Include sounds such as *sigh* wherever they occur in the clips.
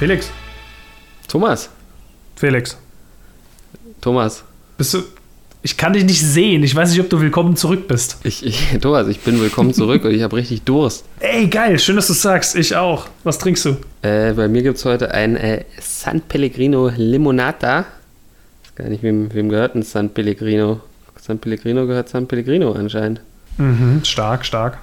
Felix. Thomas. Felix. Thomas. Bist du. Ich kann dich nicht sehen. Ich weiß nicht, ob du willkommen zurück bist. Ich, ich, *laughs* Thomas, ich bin willkommen zurück und ich habe richtig Durst. Ey, geil. Schön, dass du sagst. Ich auch. Was trinkst du? Äh, bei mir gibt es heute ein äh, San Pellegrino Limonata. Ich weiß gar nicht, wem, wem gehört ein San Pellegrino? San Pellegrino gehört San Pellegrino anscheinend. Mhm, stark, stark.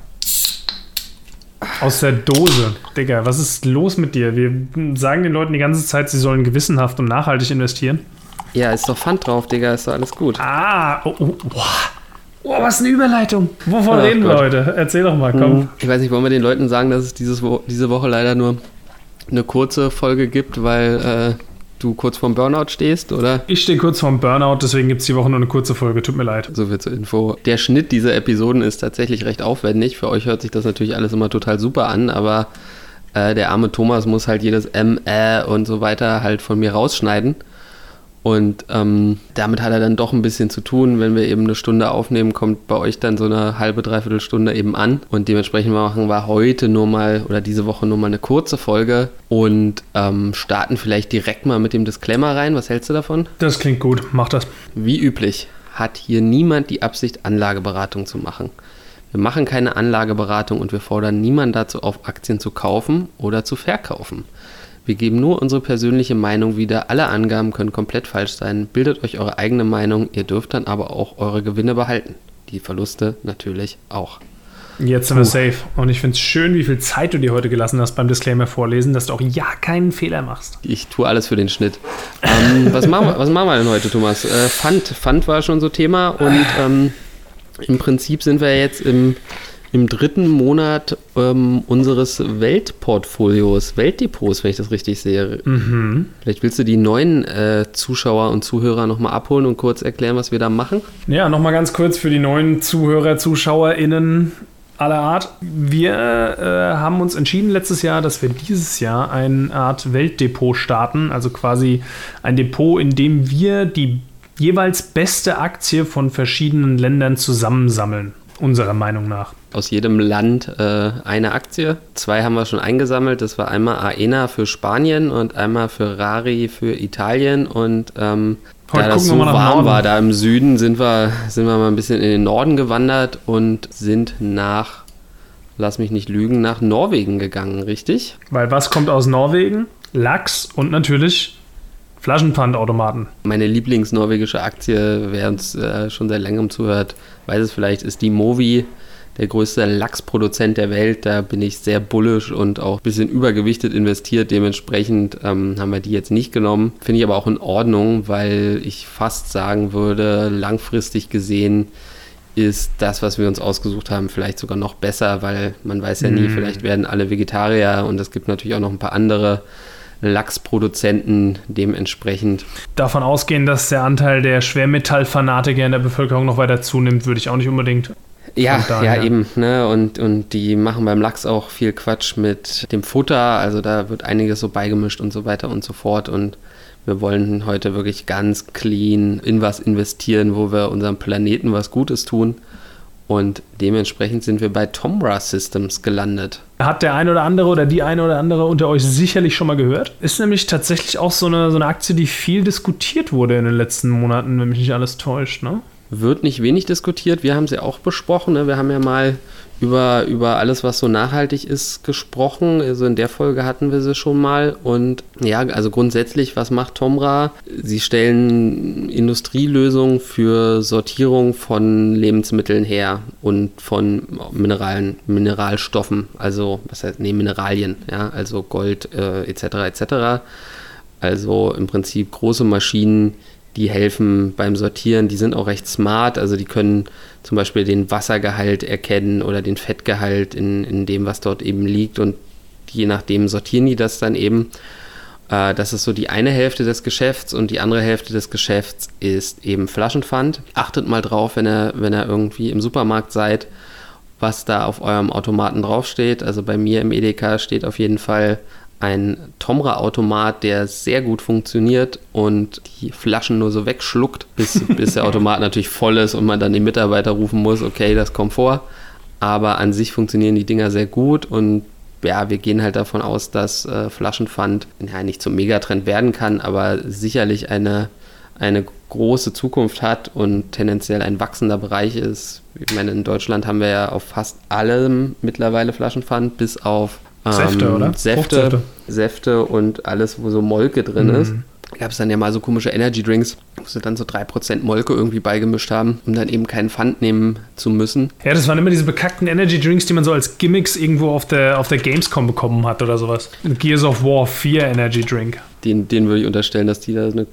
Aus der Dose. Digga, was ist los mit dir? Wir sagen den Leuten die ganze Zeit, sie sollen gewissenhaft und nachhaltig investieren. Ja, ist doch Pfand drauf, Digga, ist doch alles gut. Ah, oh, oh, boah. Oh, was eine Überleitung. Wovon Ach reden wir Gott. heute? Erzähl doch mal, komm. Ich weiß nicht, wollen wir den Leuten sagen, dass es dieses Wo diese Woche leider nur eine kurze Folge gibt, weil äh, du kurz vorm Burnout stehst, oder? Ich stehe kurz vorm Burnout, deswegen gibt es die Woche nur eine kurze Folge. Tut mir leid. So viel zur Info. Der Schnitt dieser Episoden ist tatsächlich recht aufwendig. Für euch hört sich das natürlich alles immer total super an, aber äh, der arme Thomas muss halt jedes M, Ä und so weiter halt von mir rausschneiden. Und ähm, damit hat er dann doch ein bisschen zu tun. Wenn wir eben eine Stunde aufnehmen, kommt bei euch dann so eine halbe, dreiviertel Stunde eben an. Und dementsprechend machen wir heute nur mal oder diese Woche nur mal eine kurze Folge und ähm, starten vielleicht direkt mal mit dem Disclaimer rein. Was hältst du davon? Das klingt gut. Mach das. Wie üblich hat hier niemand die Absicht, Anlageberatung zu machen. Wir machen keine Anlageberatung und wir fordern niemanden dazu auf, Aktien zu kaufen oder zu verkaufen. Wir geben nur unsere persönliche Meinung wieder. Alle Angaben können komplett falsch sein. Bildet euch eure eigene Meinung. Ihr dürft dann aber auch eure Gewinne behalten. Die Verluste natürlich auch. Jetzt sind wir safe. Und ich finde es schön, wie viel Zeit du dir heute gelassen hast beim Disclaimer vorlesen, dass du auch ja keinen Fehler machst. Ich tue alles für den Schnitt. Ähm, was, machen wir, was machen wir denn heute, Thomas? Äh, Pfand. Pfand war schon so Thema und ähm, im Prinzip sind wir jetzt im, im dritten Monat ähm, unseres Weltportfolios, Weltdepots, wenn ich das richtig sehe. Mhm. Vielleicht willst du die neuen äh, Zuschauer und Zuhörer nochmal abholen und kurz erklären, was wir da machen? Ja, nochmal ganz kurz für die neuen Zuhörer, ZuschauerInnen aller Art. Wir äh, haben uns entschieden letztes Jahr, dass wir dieses Jahr eine Art Weltdepot starten. Also quasi ein Depot, in dem wir die jeweils beste Aktie von verschiedenen Ländern zusammensammeln. Unserer Meinung nach. Aus jedem Land äh, eine Aktie. Zwei haben wir schon eingesammelt. Das war einmal Aena für Spanien und einmal Ferrari für Italien. Und ähm, Heute da das so warm war da im Süden, sind wir, sind wir mal ein bisschen in den Norden gewandert und sind nach, lass mich nicht lügen, nach Norwegen gegangen, richtig? Weil was kommt aus Norwegen? Lachs und natürlich Flaschenpfandautomaten. Meine Lieblingsnorwegische Aktie, wer uns äh, schon seit längerem zuhört, weiß es vielleicht, ist die Movi, der größte Lachsproduzent der Welt. Da bin ich sehr bullisch und auch ein bisschen übergewichtet investiert. Dementsprechend ähm, haben wir die jetzt nicht genommen. Finde ich aber auch in Ordnung, weil ich fast sagen würde, langfristig gesehen ist das, was wir uns ausgesucht haben, vielleicht sogar noch besser, weil man weiß ja nie, Mm. vielleicht werden alle Vegetarier und es gibt natürlich auch noch ein paar andere Lachsproduzenten dementsprechend. Davon ausgehen, dass der Anteil der Schwermetallfanatiker in der Bevölkerung noch weiter zunimmt, würde ich auch nicht unbedingt. Ja, ja, eben, ne? Und, und die machen beim Lachs auch viel Quatsch mit dem Futter. Also da wird einiges so beigemischt und so weiter und so fort. Und wir wollen heute wirklich ganz clean in was investieren, wo wir unserem Planeten was Gutes tun. Und dementsprechend sind wir bei Tomra Systems gelandet. Hat der ein oder andere oder die eine oder andere unter euch sicherlich schon mal gehört. Ist nämlich tatsächlich auch so eine, so eine Aktie, die viel diskutiert wurde in den letzten Monaten, wenn mich nicht alles täuscht, ne? Wird nicht wenig diskutiert. Wir haben sie auch besprochen. Ne? Wir haben ja mal über, über alles, was so nachhaltig ist, gesprochen. Also in der Folge hatten wir sie schon mal. Und ja, also grundsätzlich, was macht Tomra? Sie stellen Industrielösungen für Sortierung von Lebensmitteln her und von Mineralen, Mineralstoffen. Also, was heißt, nee, Mineralien, ja, also Gold äh, etc. etc. Also im Prinzip große Maschinen, die helfen beim Sortieren. Die sind auch recht smart. Also die können zum Beispiel den Wassergehalt erkennen oder den Fettgehalt in, in dem, was dort eben liegt. Und je nachdem sortieren die das dann eben. Äh, das ist so die eine Hälfte des Geschäfts und die andere Hälfte des Geschäfts ist eben Flaschenpfand. Achtet mal drauf, wenn ihr, wenn ihr irgendwie im Supermarkt seid, was da auf eurem Automaten draufsteht. Also bei mir im Edeka steht auf jeden Fall ein Tomra-Automat, der sehr gut funktioniert und die Flaschen nur so wegschluckt, bis, *laughs* bis der Automat natürlich voll ist und man dann den Mitarbeiter rufen muss, okay, das kommt vor. Aber an sich funktionieren die Dinger sehr gut und ja, wir gehen halt davon aus, dass äh, Flaschenpfand ja, nicht zum Megatrend werden kann, aber sicherlich eine, eine große Zukunft hat und tendenziell ein wachsender Bereich ist. Ich meine, in Deutschland haben wir ja auf fast allem mittlerweile Flaschenpfand, bis auf Säfte, oder? Säfte, Säfte und alles, wo so Molke drin mhm. ist gab es dann ja mal so komische Energy Drinks, wo sie dann so 3% Molke irgendwie beigemischt haben, um dann eben keinen Pfand nehmen zu müssen. Ja, das waren immer diese bekackten Energy Drinks, die man so als Gimmicks irgendwo auf der, auf der Gamescom bekommen hat oder sowas. Gears of War 4 Energy Drink. Den, den würde ich unterstellen, dass die da eine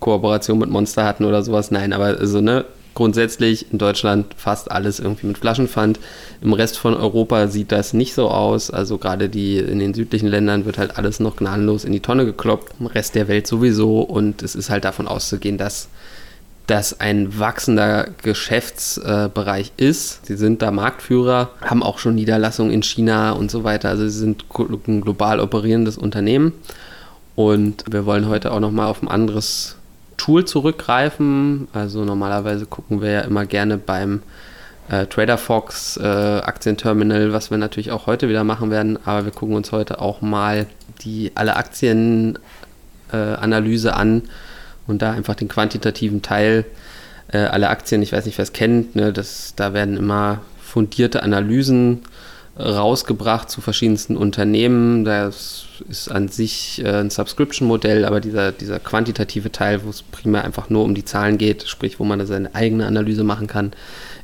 Kooperation mit Monster hatten oder sowas. Nein, aber also, ne, grundsätzlich in Deutschland fast alles irgendwie mit Flaschenpfand. Im Rest von Europa sieht das nicht so aus. Also gerade die in den südlichen Ländern wird halt alles noch gnadenlos in die Tonne gekloppt. Im Rest der Welt sowieso. Und es ist halt davon auszugehen, dass das ein wachsender Geschäftsbereich ist. Sie sind da Marktführer, haben auch schon Niederlassungen in China und so weiter. Also sie sind ein global operierendes Unternehmen. Und wir wollen heute auch noch mal auf ein anderes Tool zurückgreifen. Also normalerweise gucken wir ja immer gerne beim äh, Trader Fox äh, Aktienterminal, was wir natürlich auch heute wieder machen werden. Aber wir gucken uns heute auch mal die alle Aktienanalyse äh, an und da einfach den quantitativen Teil. Äh, alle Aktien, ich weiß nicht, wer es kennt, ne, das, da werden immer fundierte Analysen rausgebracht zu verschiedensten Unternehmen. Das ist an sich äh, ein Subscription-Modell, aber dieser, dieser quantitative Teil, wo es primär einfach nur um die Zahlen geht, sprich, wo man seine eigene Analyse machen kann,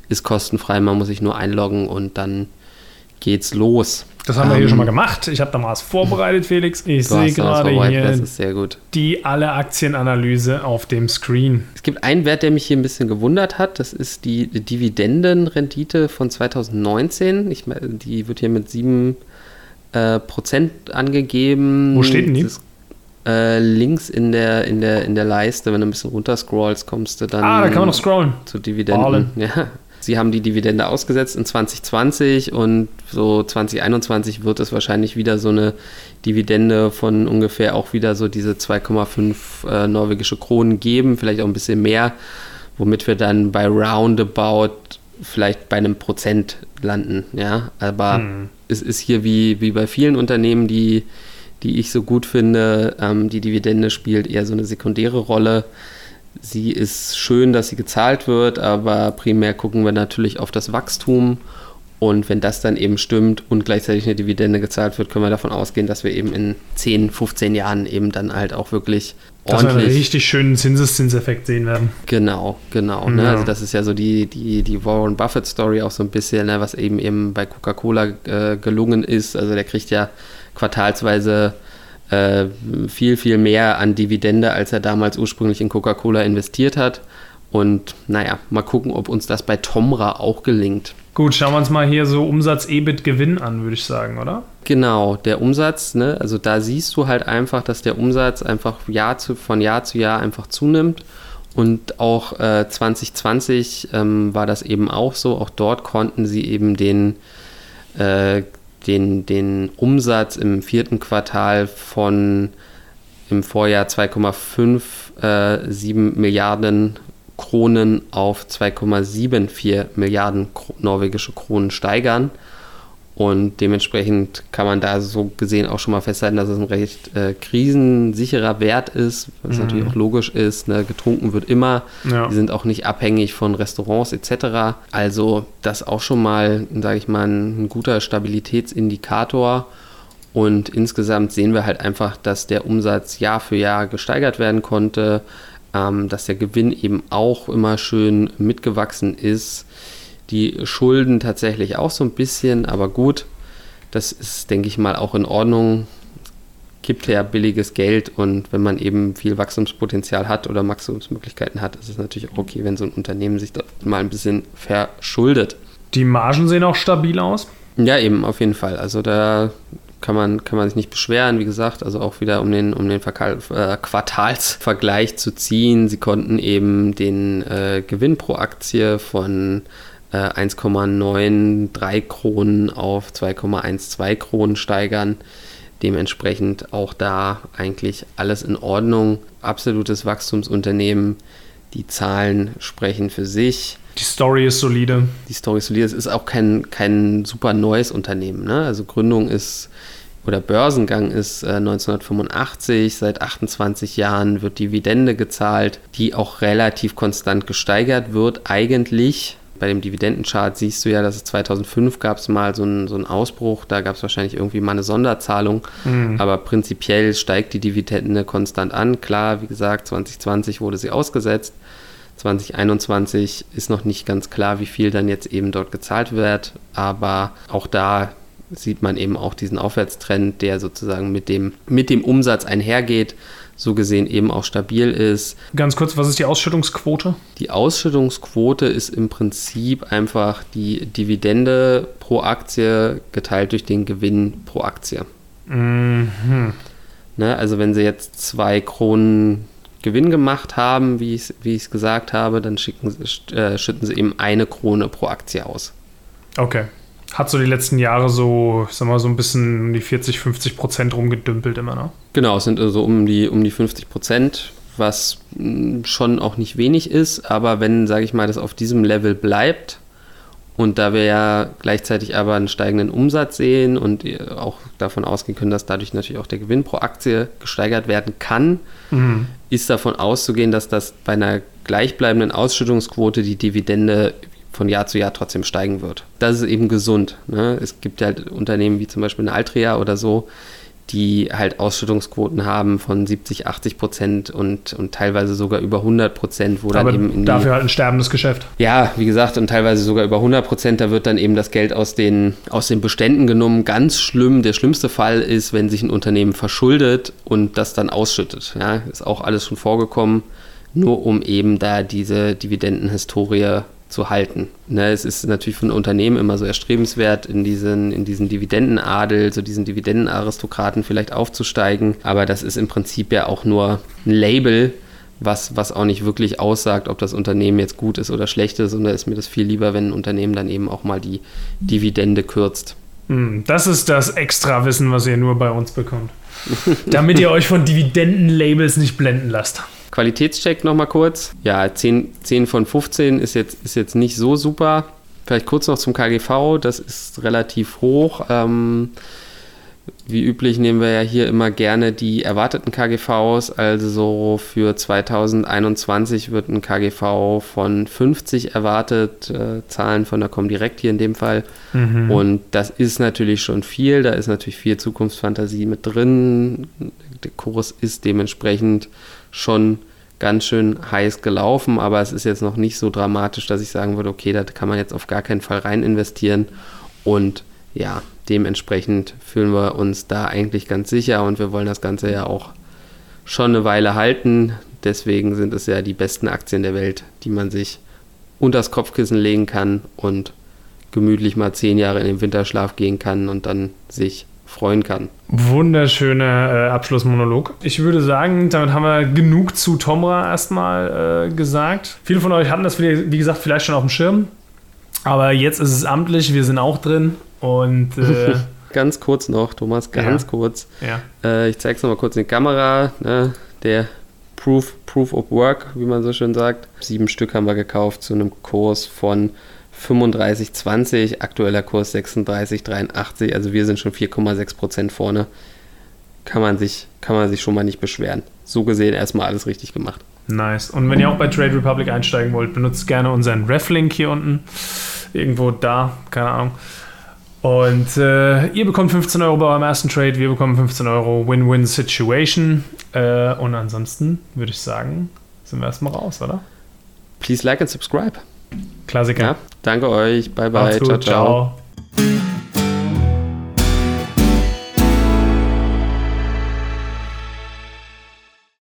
ist kostenfrei. Man muss sich nur einloggen und dann geht's los. Das haben wir hier schon mal ähm, gemacht. Ich habe da mal was vorbereitet, Felix. Ich sehe gerade hier die alle Aktienanalyse auf dem Screen. Es gibt einen Wert, der mich hier ein bisschen gewundert hat. Das ist die Dividendenrendite von 2019. Ich, die wird hier mit 7 äh, Prozent angegeben. Wo steht denn die? Das, äh, links in der, in, der, in der Leiste, wenn du ein bisschen runter scrollst, kommst du dann. Ah, da kann man noch scrollen. Zu Dividenden. Ballen. *laughs* Ja, Sie haben die Dividende ausgesetzt in 2020 und so 2021 wird es wahrscheinlich wieder so eine Dividende von ungefähr auch wieder so diese 2,5 äh, norwegische Kronen geben, vielleicht auch ein bisschen mehr, womit wir dann bei roundabout vielleicht bei einem Prozent landen, ja. Aber hm. es ist hier wie, wie bei vielen Unternehmen, die, die ich so gut finde, ähm, die Dividende spielt eher so eine sekundäre Rolle sie ist schön, dass sie gezahlt wird, aber primär gucken wir natürlich auf das Wachstum. Und wenn das dann eben stimmt und gleichzeitig eine Dividende gezahlt wird, können wir davon ausgehen, dass wir eben in 10, 15 Jahren eben dann halt auch wirklich dass ordentlich... Dass wir einen richtig schönen Zinseszinseffekt sehen werden. Genau, genau. Ne? Also das ist ja so die, die, die Warren Buffett-Story auch so ein bisschen, ne? was eben eben bei Coca-Cola äh, gelungen ist. Also der kriegt ja quartalsweise äh, viel, viel mehr an Dividende, als er damals ursprünglich in Coca-Cola investiert hat. Und naja, mal gucken, ob uns das bei Tomra auch gelingt. Gut, schauen wir uns mal hier so Umsatz, EBIT, Gewinn an, würde ich sagen, oder? Genau, der Umsatz, ne, also da siehst du halt einfach, dass der Umsatz einfach Jahr zu, von Jahr zu Jahr einfach zunimmt. Und auch äh, 2020 ähm, war das eben auch so. Auch dort konnten sie eben den äh, den, den Umsatz im vierten Quartal von im Vorjahr 2,57 äh, Milliarden Kronen auf 2,74 Milliarden norwegische Kronen steigern. Und dementsprechend kann man da so gesehen auch schon mal festhalten, dass es ein recht äh, krisensicherer Wert ist, was mhm. natürlich auch logisch ist. Ne? Getrunken wird immer. Ja. Die sind auch nicht abhängig von Restaurants etc. Also das auch schon mal, sage ich mal, ein, ein guter Stabilitätsindikator. Und insgesamt sehen wir halt einfach, dass der Umsatz Jahr für Jahr gesteigert werden konnte, ähm, dass der Gewinn eben auch immer schön mitgewachsen ist die Schulden tatsächlich auch so ein bisschen, aber gut, das ist, denke ich mal, auch in Ordnung. Gibt ja billiges Geld und wenn man eben viel Wachstumspotenzial hat oder Wachstumsmöglichkeiten hat, ist es natürlich auch okay, wenn so ein Unternehmen sich da mal ein bisschen verschuldet. Die Margen sehen auch stabil aus? Ja, eben, auf jeden Fall. Also da kann man, kann man sich nicht beschweren, wie gesagt, also auch wieder um den, um den Verkal äh, Quartalsvergleich zu ziehen. Sie konnten eben den äh, Gewinn pro Aktie von 1,93 äh, Kronen auf 2,12 Kronen steigern. Dementsprechend auch da eigentlich alles in Ordnung. Absolutes Wachstumsunternehmen. Die Zahlen sprechen für sich. Die Story ist solide. Die Story ist solide. Es ist auch kein, kein super neues Unternehmen. Ne? Also Gründung ist oder Börsengang ist äh, 1985. Seit 28 Jahren wird Dividende gezahlt, die auch relativ konstant gesteigert wird. Eigentlich bei dem Dividendenchart siehst du ja, dass es 2005 gab es mal so einen, so einen Ausbruch, da gab es wahrscheinlich irgendwie mal eine Sonderzahlung, mhm. aber prinzipiell steigt die Dividende konstant an. Klar, wie gesagt, 2020 wurde sie ausgesetzt. 2021 ist noch nicht ganz klar, wie viel dann jetzt eben dort gezahlt wird, aber auch da sieht man eben auch diesen Aufwärtstrend, der sozusagen mit dem, mit dem Umsatz einhergeht so gesehen eben auch stabil ist. Ganz kurz, was ist die Ausschüttungsquote? Die Ausschüttungsquote ist im Prinzip einfach die Dividende pro Aktie geteilt durch den Gewinn pro Aktie. Mhm. Ne, also wenn Sie jetzt zwei Kronen Gewinn gemacht haben, wie ich es gesagt habe, dann schicken, äh, schütten Sie eben eine Krone pro Aktie aus. Okay hat so die letzten Jahre so, ich sag mal, so ein bisschen um die 40, 50 Prozent rumgedümpelt immer, ne? Genau, es sind also um die, um die 50 Prozent, was hm, schon auch nicht wenig ist, aber wenn, sage ich mal, das auf diesem Level bleibt und da wir ja gleichzeitig aber einen steigenden Umsatz sehen und auch davon ausgehen können, dass dadurch natürlich auch der Gewinn pro Aktie gesteigert werden kann, mhm. ist davon auszugehen, dass das bei einer gleichbleibenden Ausschüttungsquote die Dividende von Jahr zu Jahr trotzdem steigen wird. Das ist eben gesund. Ne? Es gibt halt Unternehmen wie zum Beispiel eine Altria oder so, die halt Ausschüttungsquoten haben von 70, 80 Prozent und, und teilweise sogar über 100 Prozent, wo dann Aber eben dafür die, halt ein sterbendes Geschäft. Ja, wie gesagt, und teilweise sogar über 100 Prozent, da wird dann eben das Geld aus den, aus den Beständen genommen. Ganz schlimm, der schlimmste Fall ist, wenn sich ein Unternehmen verschuldet und das dann ausschüttet. Ja, ist auch alles schon vorgekommen, nur um eben da diese Dividendenhistorie zu halten. Ne, es ist natürlich von Unternehmen immer so erstrebenswert, in diesen, in diesen Dividendenadel, so diesen Dividendenaristokraten vielleicht aufzusteigen. Aber das ist im Prinzip ja auch nur ein Label, was, was auch nicht wirklich aussagt, ob das Unternehmen jetzt gut ist oder schlecht ist. Und da ist mir das viel lieber, wenn ein Unternehmen dann eben auch mal die Dividende kürzt. Hm, das ist das Extrawissen, was ihr nur bei uns bekommt. Damit ihr euch von Dividendenlabels nicht blenden lasst. Qualitätscheck nochmal kurz. Ja, 10, 10 von 15 ist jetzt, ist jetzt nicht so super. Vielleicht kurz noch zum KGV, das ist relativ hoch. Ähm, wie üblich nehmen wir ja hier immer gerne die erwarteten KGVs. Also für 2021 wird ein KGV von 50 erwartet, äh, Zahlen von der Comdirect hier in dem Fall. Mhm. Und das ist natürlich schon viel. Da ist natürlich viel Zukunftsfantasie mit drin. Der Kurs ist dementsprechend schon ganz schön heiß gelaufen, aber es ist jetzt noch nicht so dramatisch, dass ich sagen würde, okay, da kann man jetzt auf gar keinen Fall rein investieren. Und ja, dementsprechend fühlen wir uns da eigentlich ganz sicher und wir wollen das Ganze ja auch schon eine Weile halten. Deswegen sind es ja die besten Aktien der Welt, die man sich unter das Kopfkissen legen kann und gemütlich mal zehn Jahre in den Winterschlaf gehen kann und dann sich freuen kann. Wunderschöner äh, Abschlussmonolog. Ich würde sagen, damit haben wir genug zu Tomra erstmal äh, gesagt. Viele von euch hatten das, wie gesagt, vielleicht schon auf dem Schirm. Aber jetzt ist es amtlich, wir sind auch drin. Und äh, *laughs* ganz kurz noch, Thomas, ganz ja. kurz. Ja. Äh, ich zeige es nochmal kurz in die Kamera. Ne? Der Proof, Proof of Work, wie man so schön sagt. Sieben Stück haben wir gekauft zu einem Kurs von 35,20, aktueller Kurs 36,83, also wir sind schon 4,6 Prozent vorne. Kann man, sich, kann man sich schon mal nicht beschweren. So gesehen erstmal alles richtig gemacht. Nice. Und wenn ihr auch bei Trade Republic einsteigen wollt, benutzt gerne unseren Ref-Link hier unten. Irgendwo da, keine Ahnung. Und äh, ihr bekommt 15 Euro bei eurem ersten Trade, wir bekommen 15 Euro Win-Win-Situation. Äh, und ansonsten würde ich sagen, sind wir erstmal raus, oder? Please like and subscribe. Klassiker. Ja, danke euch. Bye, bye. Ciao, ciao. ciao.